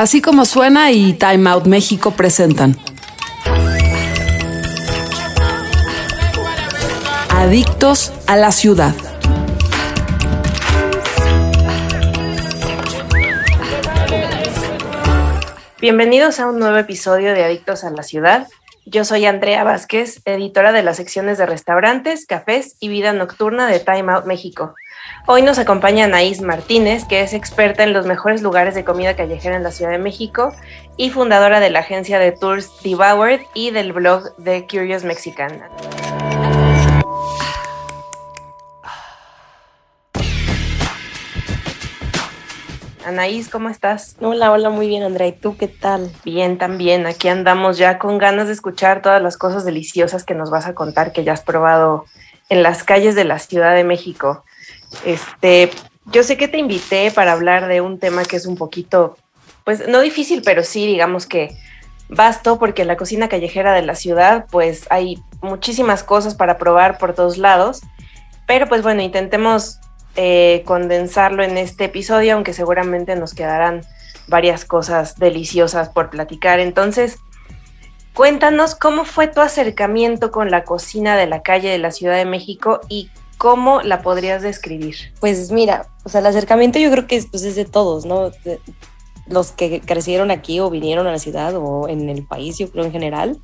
Así como suena y Time Out México presentan. Adictos a la ciudad. Bienvenidos a un nuevo episodio de Adictos a la Ciudad. Yo soy Andrea Vázquez, editora de las secciones de restaurantes, cafés y vida nocturna de Time Out México. Hoy nos acompaña Anaís Martínez, que es experta en los mejores lugares de comida callejera en la Ciudad de México y fundadora de la agencia de tours Devoured y del blog The Curious Mexican. Anaís, ¿cómo estás? Hola, hola, muy bien, Andrea. ¿Y tú qué tal? Bien, también. Aquí andamos ya con ganas de escuchar todas las cosas deliciosas que nos vas a contar que ya has probado en las calles de la Ciudad de México. Este, yo sé que te invité para hablar de un tema que es un poquito, pues no difícil, pero sí, digamos que vasto, porque en la cocina callejera de la ciudad, pues hay muchísimas cosas para probar por todos lados. Pero pues bueno, intentemos eh, condensarlo en este episodio, aunque seguramente nos quedarán varias cosas deliciosas por platicar. Entonces, cuéntanos cómo fue tu acercamiento con la cocina de la calle de la Ciudad de México y ¿Cómo la podrías describir? Pues mira, o sea, el acercamiento yo creo que es, pues, es de todos, ¿no? los que crecieron aquí o vinieron a la ciudad o en el país, yo creo en general,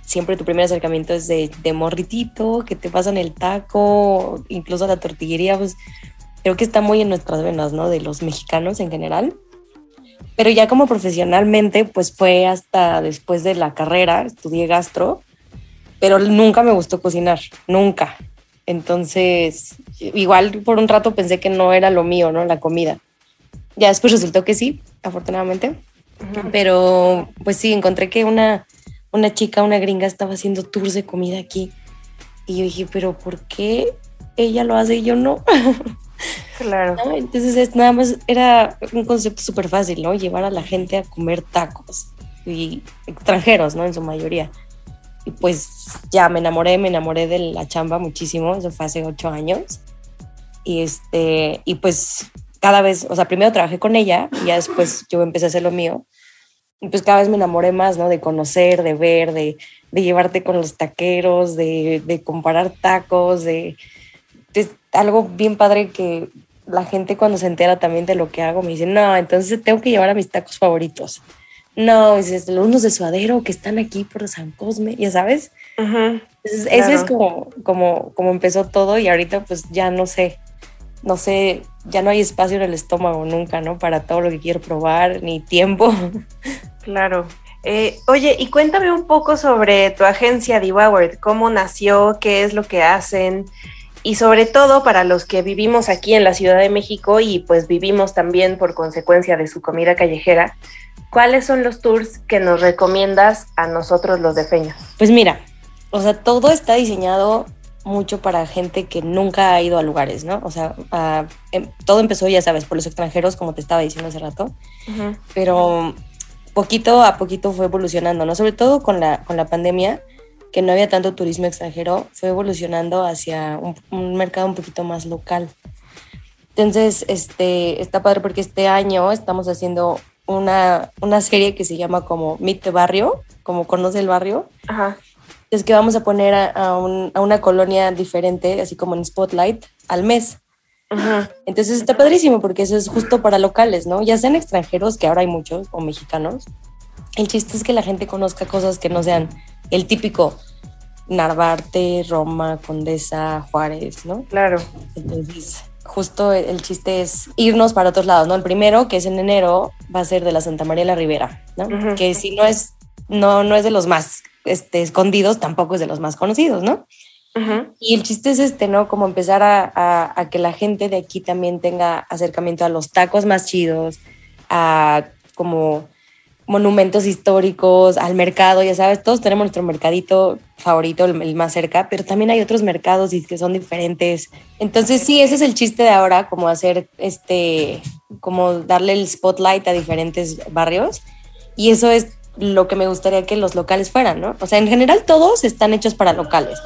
siempre tu primer acercamiento es de, de morritito, que te pasan el taco, incluso la tortillería, pues creo que está muy en nuestras venas, ¿no? De los mexicanos en general. Pero ya como profesionalmente, pues fue hasta después de la carrera, estudié gastro, pero nunca me gustó cocinar, nunca. Entonces, igual por un rato pensé que no era lo mío, ¿no? La comida. Ya después resultó que sí, afortunadamente. Pero pues sí, encontré que una, una chica, una gringa, estaba haciendo tours de comida aquí. Y yo dije, pero ¿por qué ella lo hace y yo no? Claro. Entonces nada más era un concepto súper fácil, ¿no? Llevar a la gente a comer tacos y extranjeros, ¿no? En su mayoría. Y pues ya me enamoré, me enamoré de la chamba muchísimo, eso fue hace ocho años. Y, este, y pues cada vez, o sea, primero trabajé con ella y ya después yo empecé a hacer lo mío. Y pues cada vez me enamoré más, ¿no? De conocer, de ver, de, de llevarte con los taqueros, de, de comparar tacos, de, de, algo bien padre que la gente cuando se entera también de lo que hago me dice, no, entonces tengo que llevar a mis tacos favoritos. No, es unos de suadero que están aquí por San Cosme, ya sabes. Eso es como, como, como empezó todo y ahorita pues ya no sé, no sé, ya no hay espacio en el estómago nunca, ¿no? Para todo lo que quiero probar, ni tiempo. Claro. Eh, oye, y cuéntame un poco sobre tu agencia Devoured, cómo nació, qué es lo que hacen y sobre todo para los que vivimos aquí en la Ciudad de México y pues vivimos también por consecuencia de su comida callejera, ¿cuáles son los tours que nos recomiendas a nosotros los de Feña? Pues mira, o sea, todo está diseñado mucho para gente que nunca ha ido a lugares, ¿no? O sea, em, todo empezó, ya sabes, por los extranjeros, como te estaba diciendo hace rato, pero poquito a poquito fue evolucionando, ¿no? Sobre todo con la, con la pandemia, que no había tanto turismo extranjero, fue evolucionando hacia un, un mercado un poquito más local. Entonces, este, está padre porque este año estamos haciendo una, una serie que se llama como Meet the Barrio, como Conoce el Barrio. Ajá. Es que vamos a poner a, a, un, a, una colonia diferente, así como en Spotlight, al mes. Ajá. Entonces está padrísimo porque eso es justo para locales, ¿no? Ya sean extranjeros, que ahora hay muchos, o mexicanos. El chiste es que la gente conozca cosas que no sean el típico Narvarte, Roma, Condesa, Juárez, ¿no? Claro. Entonces, justo el chiste es irnos para otros lados, ¿no? El primero, que es en enero, va a ser de la Santa María la Ribera, ¿no? Uh -huh. Que si no es, no, no es de los más este, escondidos, tampoco es de los más conocidos, ¿no? Uh -huh. Y el chiste es este, ¿no? Como empezar a, a, a, que la gente de aquí también tenga acercamiento a los tacos más chidos, a como monumentos históricos, al mercado, ya sabes, todos tenemos nuestro mercadito favorito, el, más cerca, pero también hay otros mercados y que son diferentes. Entonces sí, ese es el chiste de ahora, como hacer este, como darle el spotlight a diferentes barrios y eso es lo que me gustaría que los locales fueran, ¿no? O sea, en general todos están hechos para locales,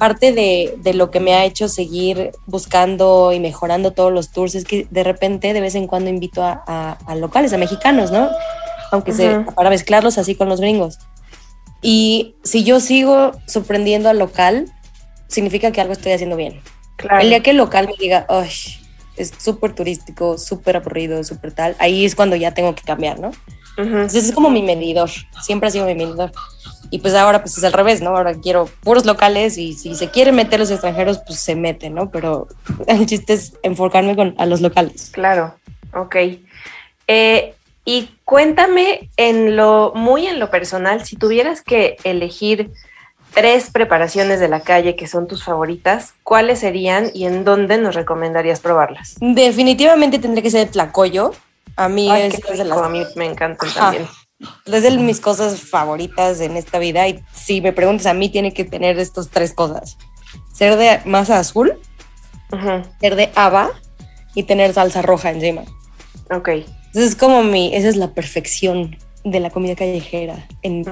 parte de, de, lo que me ha hecho seguir buscando y mejorando todos los tours es que de repente, de vez en cuando, invito a, a, locales, a mexicanos, ¿no? Aunque sea para mezclarlos así con los gringos. Y si yo sigo sorprendiendo al local, significa que algo estoy haciendo bien. El día que el local me diga, ¡ay! es súper turístico, súper aburrido, súper tal, ahí es cuando ya tengo que cambiar, ¿no? Entonces es como mi medidor, siempre ha sido mi medidor. Y pues ahora pues es al revés, ¿no? Ahora quiero puros locales y si se quieren meter los extranjeros, pues se meten, ¿no? Pero el chiste es enfocarme con, a los locales. Claro, ok. Eh, y cuéntame en lo, muy en lo personal, si tuvieras que elegir tres preparaciones de la calle que son tus favoritas, ¿cuáles serían y en dónde nos recomendarías probarlas? Definitivamente tendría que ser el tlacoyo. A mí es, de las... a mí me encantan también es de mis cosas favoritas en esta vida y si me preguntas a mí tiene que tener estas tres cosas. Ser de masa azul, ser de haba y tener salsa roja encima. Ok. Entonces es como mi, esa es la perfección de la comida callejera en,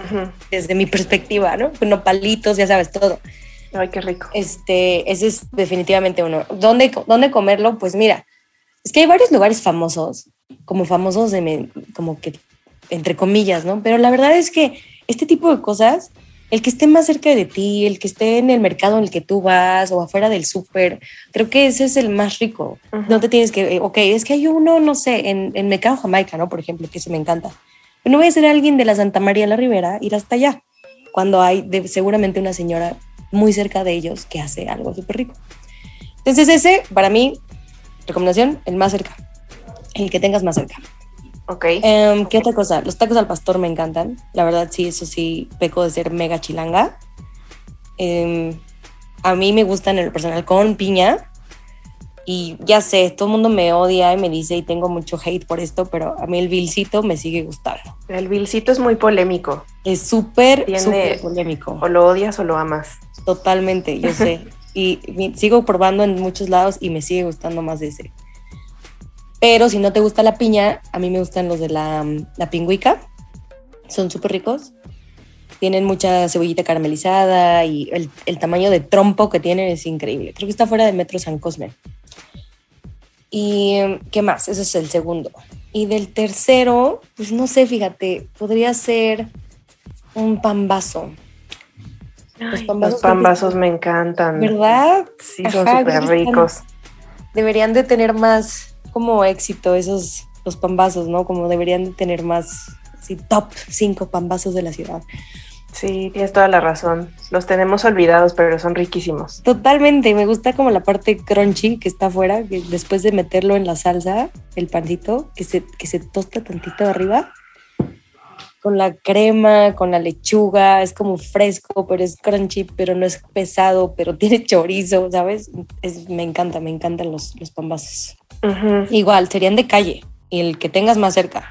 desde mi perspectiva, ¿no? Con palitos, ya sabes, todo. Ay, qué rico. Este, ese es definitivamente uno. ¿Dónde, ¿Dónde comerlo? Pues mira, es que hay varios lugares famosos, como famosos de, como que entre comillas, ¿no? Pero la verdad es que este tipo de cosas, el que esté más cerca de ti, el que esté en el mercado en el que tú vas o afuera del súper, creo que ese es el más rico. No te tienes que, ok, es que hay uno, no sé, en, en Mercado Jamaica, ¿no? Por ejemplo, que se me encanta. Pero no voy a ser alguien de la Santa María la Ribera ir hasta allá, cuando hay seguramente una señora muy cerca de ellos que hace algo súper rico. Entonces ese, para mí, recomendación, el más cerca, el que tengas más cerca. Ok. Em, ¿Qué otra cosa? Los tacos al pastor me encantan. La verdad, sí, eso sí, peco de ser mega chilanga. Em, a mí me gustan en el personal con piña. Y ya sé, todo el mundo me odia y me dice, y tengo mucho hate por esto, pero a mí el vilcito me sigue gustando. El vilcito es muy polémico. Es súper, súper polémico. O lo odias o lo amas. Totalmente, yo sé. y sigo probando en muchos lados y me sigue gustando más ese. Pero si no te gusta la piña, a mí me gustan los de la, la pingüica. Son súper ricos. Tienen mucha cebollita caramelizada y el, el, tamaño de trompo que tienen es increíble. Creo que está fuera de Metro San Cosme. ¿Y qué más? Ese es el segundo. Y del tercero, pues no sé, fíjate, podría ser un pambazo. Los pambazos, los pambazos me encantan. ¿Verdad? Sí, son súper ricos. Deberían de tener más como éxito esos, los pambazos, ¿no? Como deberían tener más, sí, top cinco pambazos de la ciudad. Sí, tienes toda la razón. Los tenemos olvidados, pero son riquísimos. Totalmente. Me gusta como la parte crunchy que está afuera, que después de meterlo en la salsa, el pancito, que se, que se tosta tantito arriba, con la crema, con la lechuga, es como fresco, pero es crunchy, pero no es pesado, pero tiene chorizo, ¿sabes? me encanta, me encantan los, los pambazos. Igual, serían de calle y el que tengas más cerca.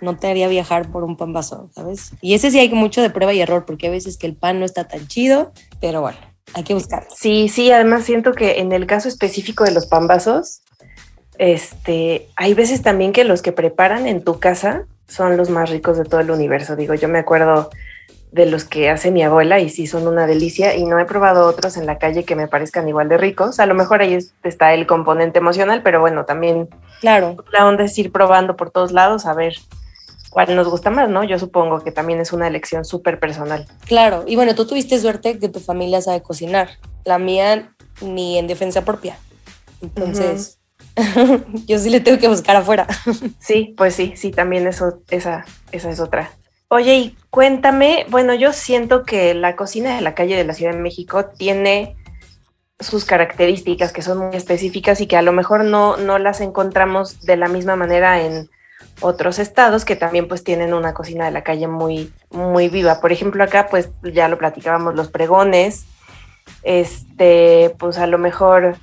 No te haría viajar por un pambazo, ¿sabes? Y ese sí hay mucho de prueba y error, porque a veces que el pan no está tan chido, pero bueno, hay que buscar. Sí, sí, además siento que en el caso específico de los pambazos, este, hay veces también que los que preparan en tu casa son los más ricos de todo el universo. Digo, yo me acuerdo de los que hace mi abuela y sí son una delicia y no he probado otros en la calle que me parezcan igual de ricos. A lo mejor ahí está el componente emocional, pero bueno, también claro. la onda es ir probando por todos lados a ver cuál nos gusta más, ¿no? Yo supongo que también es una elección súper personal. Claro, y bueno, tú tuviste suerte que tu familia sabe cocinar, la mía ni en defensa propia. Entonces, yo sí le tengo que buscar afuera. sí, pues sí, sí, también eso, esa, esa es otra. Oye, y cuéntame, bueno, yo siento que la cocina de la calle de la Ciudad de México tiene sus características que son muy específicas y que a lo mejor no, no las encontramos de la misma manera en otros estados que también pues tienen una cocina de la calle muy, muy viva. Por ejemplo, acá pues ya lo platicábamos, los pregones, este, pues a lo mejor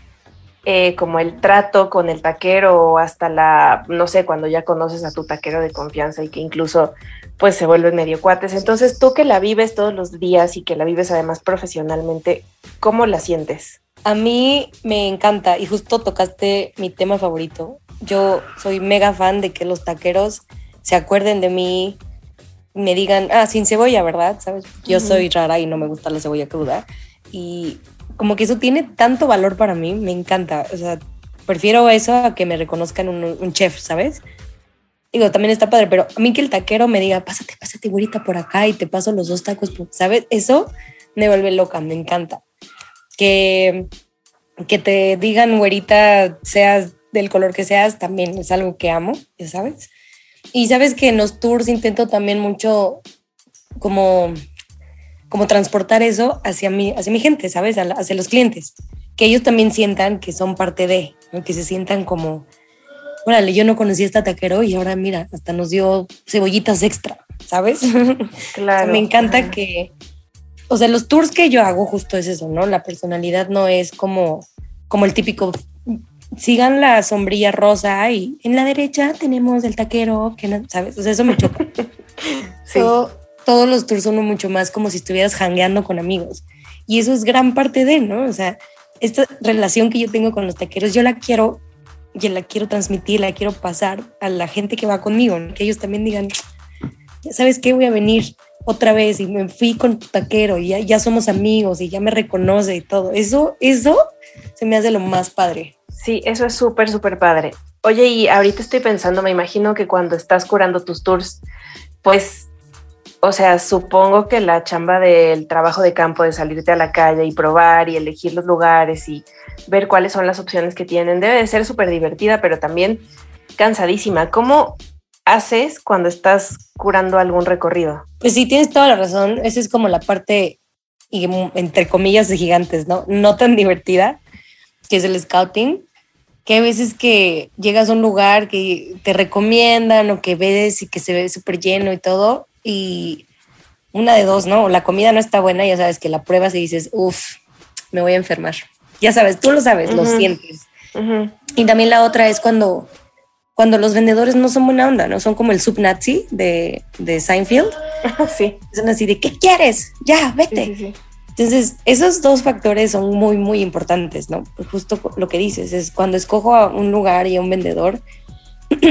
eh, como el trato con el taquero o hasta la, no sé, cuando ya conoces a tu taquero de confianza y que incluso pues se vuelven medio cuates. Entonces, tú que la vives todos los días y que la vives además profesionalmente, ¿cómo la sientes? A mí me encanta y justo tocaste mi tema favorito. Yo soy mega fan de que los taqueros se acuerden de mí, me digan, ah, sin cebolla, ¿verdad? ¿Sabes? Yo soy rara y no me gusta la cebolla cruda. Y como que eso tiene tanto valor para mí, me encanta. O sea, prefiero eso a que me reconozcan un, chef, ¿sabes? Digo, también está padre, pero a mí que el taquero me diga, pásate, pásate, güerita, por acá y te paso los dos tacos, ¿sabes? Eso me vuelve loca, me encanta. Que, que te digan, güerita, seas del color que seas, también es algo que amo, ya sabes. Y sabes que en los tours intento también mucho como, como transportar eso hacia mi, hacia mi gente, ¿sabes? Hacia los clientes. Que ellos también sientan que son parte de, que se sientan como, órale, yo no conocí a este taquero y ahora mira, hasta nos dio cebollitas extra, ¿sabes? Claro. me encanta que, o sea, los tours que yo hago justo es eso, ¿no? La personalidad no es como, como el típico sigan la sombrilla rosa y en la derecha tenemos el taquero, que ¿sabes? O sea, eso me choca. sí. Todos los tours son mucho más como si estuvieras jangueando con amigos. Y eso es gran parte de, ¿no? O sea, esta relación que yo tengo con los taqueros, yo la quiero, yo la quiero transmitir, la quiero pasar a la gente que va conmigo, que ellos también digan, sabes qué, voy a venir otra vez y me fui con tu taquero y ya, ya somos amigos y ya me reconoce y todo. Eso, eso se me hace lo más padre. Sí, eso es súper, súper padre. Oye, y ahorita estoy pensando, me imagino que cuando estás curando tus tours, pues, o sea, supongo que la chamba del trabajo de campo, de salirte a la calle y probar y elegir los lugares y ver cuáles son las opciones que tienen, debe de ser súper divertida, pero también cansadísima. ¿Cómo haces cuando estás curando algún recorrido? Pues sí, tienes toda la razón. Esa es como la parte, entre comillas, de gigantes, ¿no? No tan divertida, que es el scouting, que hay veces que llegas a un lugar que te recomiendan o que ves y que se ve súper lleno y todo, y una de dos, ¿no? La comida no está buena, ya sabes que la pruebas y dices, uff, me voy a enfermar. Ya sabes, tú lo sabes, lo sientes. Y también la otra es cuando, cuando los vendedores no son buena onda, ¿no? Son como el subnazi de, de Seinfeld. sí. Son así de, ¿qué quieres? Ya, vete. Entonces, esos dos factores son muy, muy importantes, ¿no? Pues justo lo que dices, es cuando escojo a un lugar y a un vendedor,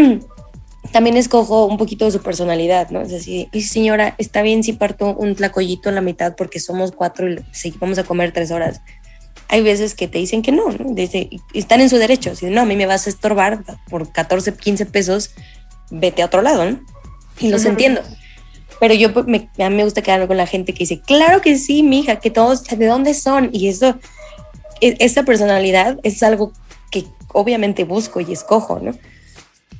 también escojo un poquito de su personalidad, ¿no? Es así, señora, está bien si parto un tlacoyito en la mitad porque somos cuatro y vamos a comer tres horas. Hay veces que te dicen que no, ¿no? Están en su derecho. Si no, a mí me vas a estorbar por 14, 15 pesos, vete a otro lado, ¿no? Y los entiendo. Pero yo pues, me, a mí me gusta quedarme con la gente que dice, claro que sí, mija, que todos, ¿de dónde son? Y eso, e, esa personalidad es algo que obviamente busco y escojo, ¿no?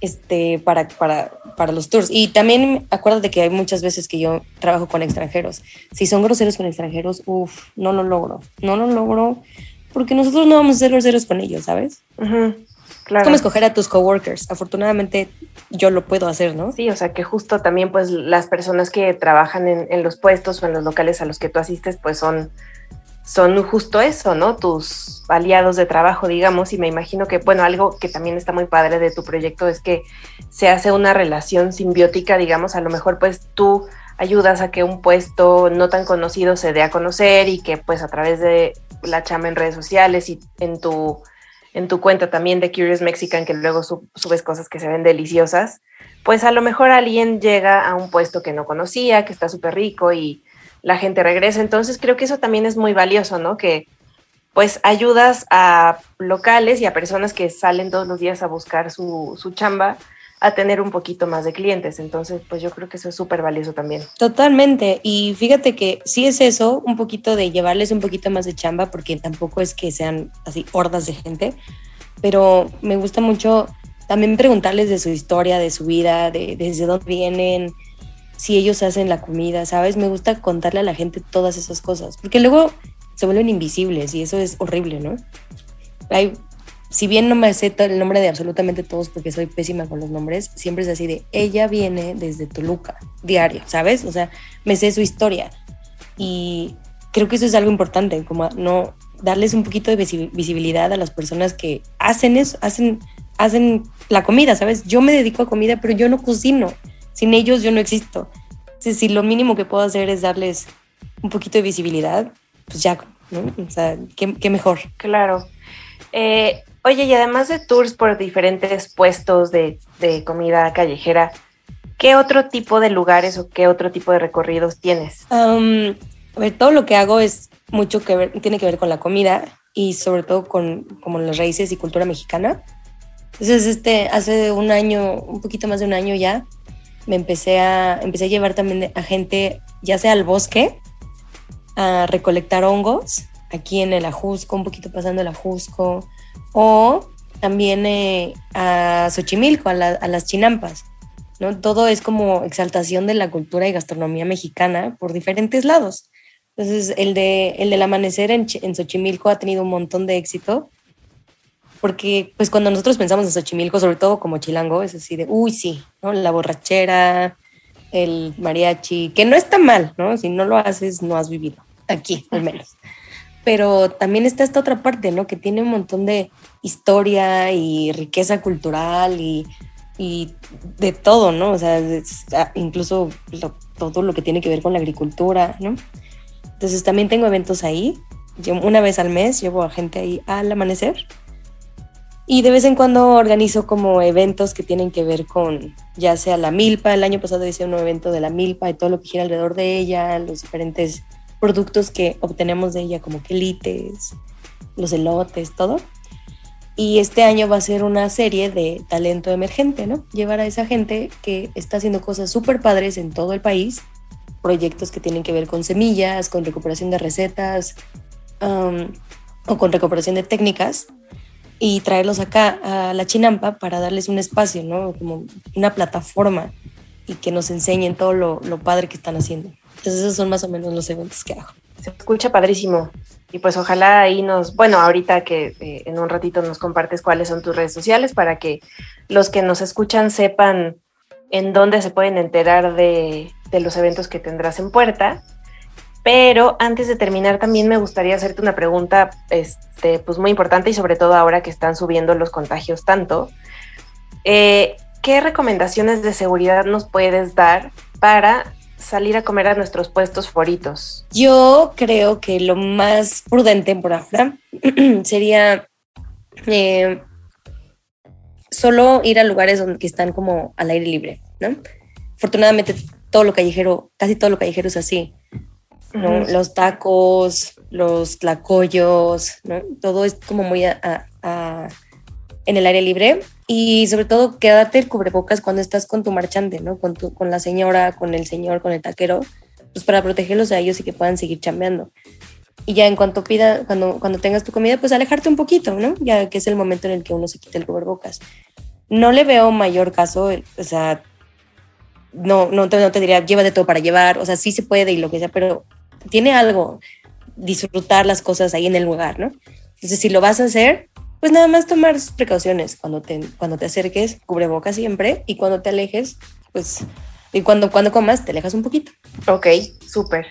Este, para, para, para los tours. Y también acuérdate que hay muchas veces que yo trabajo con extranjeros. Si son groseros con extranjeros, uff, no lo logro. No lo logro porque nosotros no vamos a ser groseros con ellos, ¿sabes? Claro. Es como escoger a tus coworkers. Afortunadamente yo lo puedo hacer, ¿no? Sí, o sea que justo también pues las personas que trabajan en, los puestos o en los locales a los que tú asistes pues son, son justo eso, ¿no? Tus aliados de trabajo, digamos, y me imagino que, bueno, algo que también está muy padre de tu proyecto es que se hace una relación simbiótica, digamos, a lo mejor pues tú ayudas a que un puesto no tan conocido se dé a conocer y que pues a través de la chama en redes sociales y en tu en tu cuenta también de Curious Mexican, que luego subes cosas que se ven deliciosas, pues a lo mejor alguien llega a un puesto que no conocía, que está súper rico y la gente regresa. Entonces creo que eso también es muy valioso, ¿no? Que pues ayudas a locales y a personas que salen todos los días a buscar su, su chamba a tener un poquito más de clientes. Entonces, pues yo creo que eso es súper valioso también. Totalmente. Y fíjate que sí es eso, un poquito de llevarles un poquito más de chamba, porque tampoco es que sean así hordas de gente, pero me gusta mucho también preguntarles de su historia, de su vida, de desde dónde vienen, si ellos hacen la comida, ¿sabes? Me gusta contarle a la gente todas esas cosas, porque luego se vuelven invisibles y eso es horrible, ¿no? Si bien no me sé el nombre de absolutamente todos porque soy pésima con los nombres, siempre es así de, ella viene desde Toluca, diario, ¿sabes? O sea, me sé su historia. Y creo que eso es algo importante, como no darles un poquito de visibilidad a las personas que hacen eso, hacen, hacen la comida, ¿sabes? Yo me dedico a comida, pero yo no cocino. Sin ellos yo no existo. si lo mínimo que puedo hacer es darles un poquito de visibilidad, pues ya, ¿no? O sea, qué, qué mejor. Claro. Eh, Oye, y además de tours por diferentes puestos de, comida callejera, ¿qué otro tipo de lugares o qué otro tipo de recorridos tienes? a ver, todo lo que hago es mucho que ver, tiene que ver con la comida y sobre todo con como las raíces y cultura mexicana. Entonces, este, hace un año, un poquito más de un año ya, me empecé a, empecé a llevar también a gente, ya sea al bosque, a recolectar hongos, aquí en el Ajusco, un poquito pasando el Ajusco, o también eh, a Xochimilco, a, las chinampas. ¿no? Todo es como exaltación de la cultura y gastronomía mexicana por diferentes lados. Entonces, el, de, el del amanecer en, en Xochimilco ha tenido un montón de éxito, porque pues cuando nosotros pensamos en Xochimilco, sobre todo como chilango, es así de, uy, sí, ¿no? La borrachera, el mariachi, que no está mal, ¿no? Si no lo haces, no has vivido, aquí al menos. Pero también está esta otra parte, ¿no? Que tiene un montón de historia y riqueza cultural y, y de todo, ¿no? O sea, ah, incluso todo lo que tiene que ver con la agricultura, ¿no? Entonces también tengo eventos ahí. una vez al mes llevo a gente ahí al amanecer. Y de vez en cuando organizo como eventos que tienen que ver con ya sea la milpa. El año pasado hice un evento de la milpa y todo lo que gira alrededor de ella, los diferentes productos que obtenemos de ella, como quelites, los elotes, todo. Y este año va a ser una serie de talento emergente, ¿no? Llevar a esa gente que está haciendo cosas súper padres en todo el país proyectos que tienen que ver con semillas, con recuperación de recetas um, o con recuperación de técnicas y traerlos acá a la Chinampa para darles un espacio, ¿no? Como una plataforma y que nos enseñen todo lo, lo padre que están haciendo. Entonces esos son más o menos los eventos que hago. Se escucha padrísimo. Y pues ojalá ahí nos, bueno, ahorita que eh, en un ratito nos compartes cuáles son tus redes sociales para que los que nos escuchan sepan en dónde se pueden enterar de, de los eventos que tendrás en puerta. Pero antes de terminar, también me gustaría hacerte una pregunta este, pues muy importante y sobre todo ahora que están subiendo los contagios tanto. Eh, ¿Qué recomendaciones de seguridad nos puedes dar para salir a comer a nuestros puestos favoritos? Yo creo que lo más prudente por ahora sería eh, solo ir a lugares donde que están como al aire libre, ¿no? Afortunadamente todo lo callejero, casi todo lo callejero es así. ¿No? Los tacos, los tlacoyos, ¿no? Todo es como muy a, en el aire libre. Y sobre todo, quédate el cubrebocas cuando estás con tu marchante, ¿no? Con, tu, con la señora, con el señor, con el taquero, pues para protegerlos a ellos y que puedan seguir chambeando. Y ya en cuanto pida, cuando, cuando tengas tu comida, pues alejarte un poquito, ¿no? Ya que es el momento en el que uno se quita el cubrebocas. No le veo mayor caso, o sea, no, no, te, no te diría, llévate todo para llevar, o sea, sí se puede y lo que sea, pero tiene algo, disfrutar las cosas ahí en el lugar, ¿no? Entonces, si lo vas a hacer, pues nada más tomar precauciones cuando te, cuando te acerques, cubre boca siempre, y cuando te alejes, pues, y cuando, cuando comas, te alejas un poquito. Ok, súper.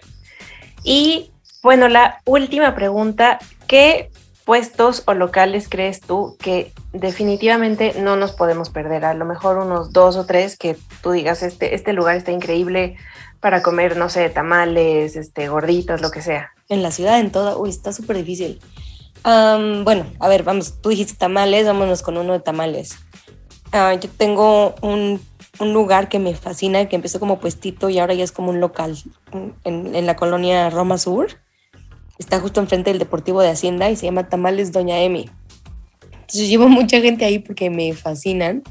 Y bueno, la última pregunta, ¿qué puestos o locales crees tú que definitivamente no nos podemos perder? A lo mejor unos dos o tres que tú digas, este, este lugar está increíble para comer, no sé, tamales, este, gorditas, lo que sea. En la ciudad, en toda, uy, está súper difícil. bueno, a ver, vamos, tú dijiste tamales, vámonos con uno de tamales. Ah, yo tengo un, un, lugar que me fascina, que empezó como puestito y ahora ya es como un local en, en la colonia Roma Sur está justo enfrente del Deportivo de Hacienda y se llama Tamales Doña Emi. Entonces llevo mucha gente ahí porque me fascinan.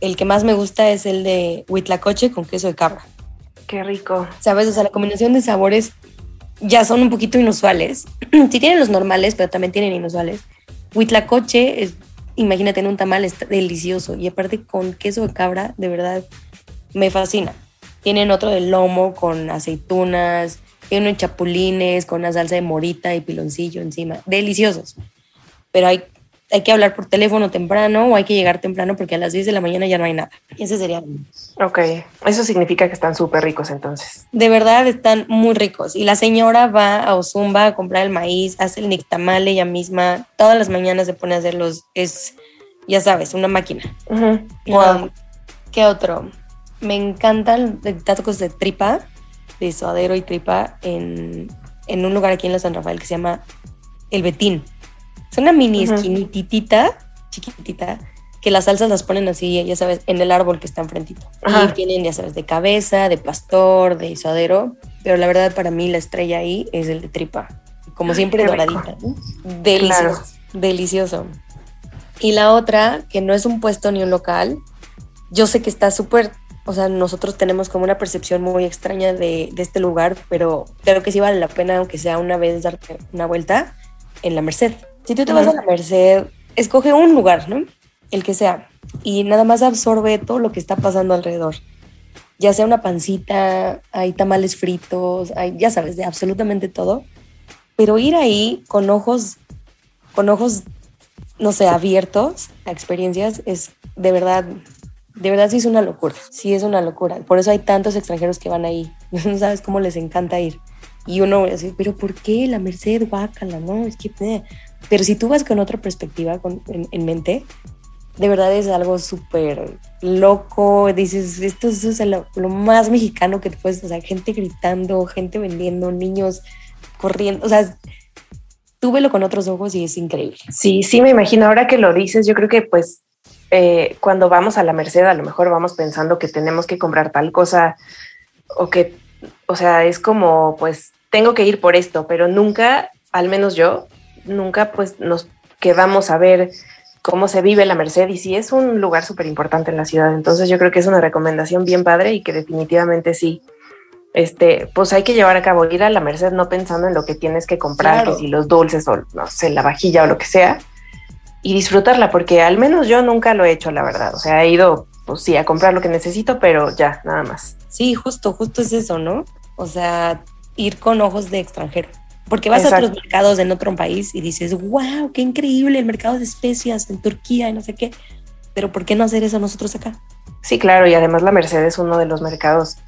El que más me gusta es el de huitlacoche con queso de cabra. Qué rico. ¿Sabes? O sea, la combinación de sabores ya son un poquito inusuales. sí tienen los normales, pero también tienen inusuales. Huitlacoche, es, imagínate en un tamal, está delicioso. Y aparte con queso de cabra, de verdad, me fascina. Tienen otro de lomo con aceitunas, tiene unos chapulines con una salsa de morita y piloncillo encima. Deliciosos. Pero hay, hay que hablar por teléfono temprano o hay que llegar temprano porque a las 10 de la mañana ya no hay nada. Ese sería. Ok, eso significa que están súper ricos entonces. De verdad están muy ricos. Y la señora va a Ozumba a comprar el maíz, hace el nictamale ella misma. Todas las mañanas se pone a hacerlos. Es, ya sabes, una máquina. wow. ¿Qué otro? Me encantan tacos de tripa de suadero y tripa en, un lugar aquí en la San Rafael que se llama El Betín. Es una mini esquinitita, chiquitita, que las salsas las ponen así, ya sabes, en el árbol que está enfrentito. Y tienen, ya sabes, de cabeza, de pastor, de suadero. Pero la verdad, para mí, la estrella ahí es el de tripa. como siempre doradita. Delicioso, delicioso. Y la otra, que no es un puesto ni un local, yo sé que está súper, o sea, nosotros tenemos como una percepción muy extraña de, de, este lugar, pero creo que sí vale la pena, aunque sea una vez, darte una vuelta en la Merced. Si tú te vas a la Merced, escoge un lugar, ¿no? El que sea, y nada más absorbe todo lo que está pasando alrededor. Ya sea una pancita, hay tamales fritos, hay, ya sabes, de absolutamente todo. Pero ir ahí con ojos, con ojos, no sé, abiertos a experiencias es de verdad de verdad sí es una locura, sí es una locura. Por eso hay tantos extranjeros que van ahí. No sabes cómo les encanta ir. Y uno va a decir, pero ¿por qué la Merced, guácala? No, es que... Eh". Pero si tú vas con otra perspectiva con, en, mente, de verdad es algo súper loco. Dices, esto, es lo, más mexicano que puedes... O sea, gente gritando, gente vendiendo, niños corriendo. O sea, tú velo con otros ojos y es increíble. Sí, sí, me imagino. Ahora que lo dices, yo creo que pues eh, cuando vamos a la Merced a lo mejor vamos pensando que tenemos que comprar tal cosa o que, o sea, es como, pues, tengo que ir por esto, pero nunca, al menos yo, nunca pues nos quedamos a ver cómo se vive la Merced y sí es un lugar súper importante en la ciudad. Entonces yo creo que es una recomendación bien padre y que definitivamente sí, este, pues hay que llevar a cabo ir a la Merced no pensando en lo que tienes que comprar, que si los dulces o no sé, la vajilla o lo que sea, y disfrutarla, porque al menos yo nunca lo he hecho, la verdad. O sea, he ido, pues sí, a comprar lo que necesito, pero ya, nada más. Sí, justo, justo es eso, ¿no? O sea, ir con ojos de extranjero. Porque vas a otros mercados en otro país y dices, wow, qué increíble el mercado de especias en Turquía y no sé qué. Pero ¿por qué no hacer eso nosotros acá? Sí, claro, y además la Merced es uno de los mercados,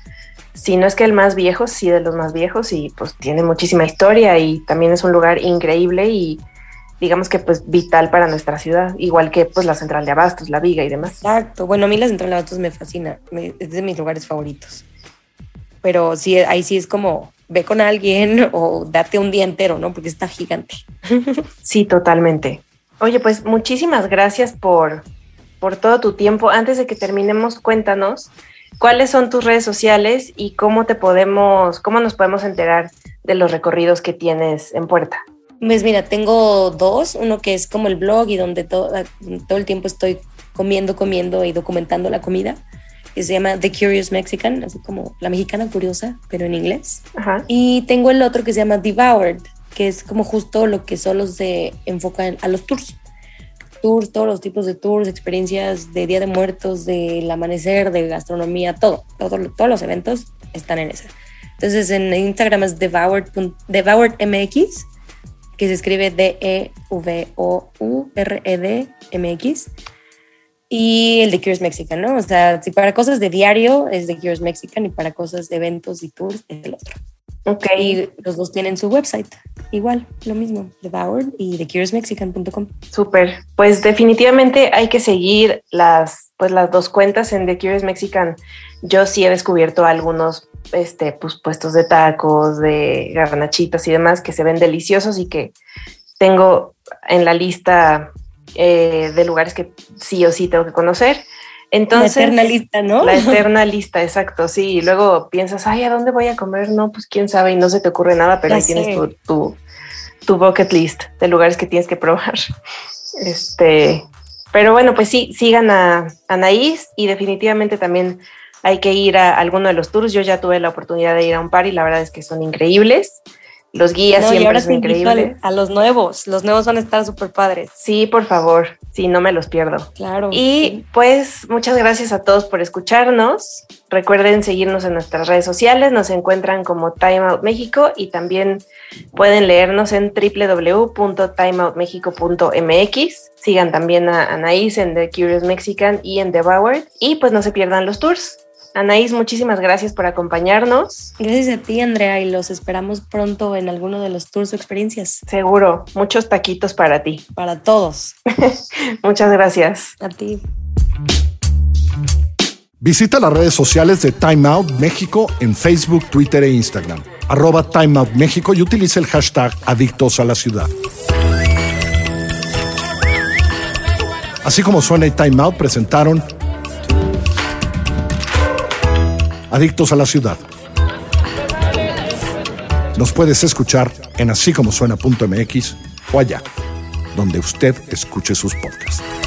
si no es que el más viejo, sí de los más viejos y pues tiene muchísima historia y también es un lugar increíble y digamos que pues vital para nuestra ciudad, igual que pues la central de abastos, la viga y demás. Exacto, bueno, a mí la central de abastos me fascina, es de mis lugares favoritos. Pero sí, ahí sí es como ve con alguien o date un día entero, ¿no? Porque está gigante. Sí, totalmente. Oye, pues muchísimas gracias por, por todo tu tiempo. Antes de que terminemos, cuéntanos cuáles son tus redes sociales y cómo te podemos, cómo nos podemos enterar de los recorridos que tienes en puerta. Pues mira, tengo dos, uno que es como el blog y donde todo, todo el tiempo estoy comiendo, comiendo y documentando la comida, que se llama The Curious Mexican, así como la mexicana curiosa, pero en inglés. Y tengo el otro que se llama Devoured, que es como justo lo que solo se enfoca a los tours. Tours, todos los tipos de tours, experiencias de Día de Muertos, del amanecer, de gastronomía, todo, todo todos los eventos están en esa. Entonces en Instagram es devoured, devouredmx que se escribe D-E-V-O-U-R-E-D-M-X. Y el de Curious Mexican, ¿no? O sea, si para cosas de diario es de Curious Mexican y para cosas de eventos y tours es el otro. Ok. Y los dos tienen su website. Igual, lo mismo, Devoured y TheCuriousMexican.com. Súper. Pues definitivamente hay que seguir las, pues, las dos cuentas en The Curious Mexican. Yo sí he descubierto algunos este, pues, puestos de tacos, de garnachitas y demás que se ven deliciosos y que tengo en la lista eh, de lugares que sí o sí tengo que conocer. Entonces, la eterna lista, ¿no? La eterna lista, exacto, sí. Y luego piensas, ay, ¿a dónde voy a comer? No, pues quién sabe y no se te ocurre nada, pero ahí tienes tu, tu, tu, bucket list de lugares que tienes que probar. Este, pero bueno, pues sí, sigan a Anaís y definitivamente también hay que ir a alguno de los tours. Yo ya tuve la oportunidad de ir a un par y la verdad es que son increíbles. Los guías siempre son increíbles. A los nuevos, los nuevos van a estar súper padres. Sí, por favor, sí, no me los pierdo. Claro. Y pues muchas gracias a todos por escucharnos. Recuerden seguirnos en nuestras redes sociales, nos encuentran como Time Out México y también pueden leernos en www.timeoutmexico.mx. Sigan también a Anaís en The Curious Mexican y en The Bauer y pues no se pierdan los tours. Anaís, muchísimas gracias por acompañarnos. Gracias a ti, Andrea, y los esperamos pronto en alguno de los tours o experiencias. Seguro, muchos taquitos para ti. Para todos. Muchas gracias. A ti. Visita las redes sociales de Time Out México en Facebook, Twitter e Instagram. Arroba Time Out México y utiliza el hashtag Adictos a la Ciudad. Así como suena y Time Out presentaron Adictos a la Ciudad. Nos puedes escuchar en así como suena.mx o allá, donde usted escuche sus podcasts.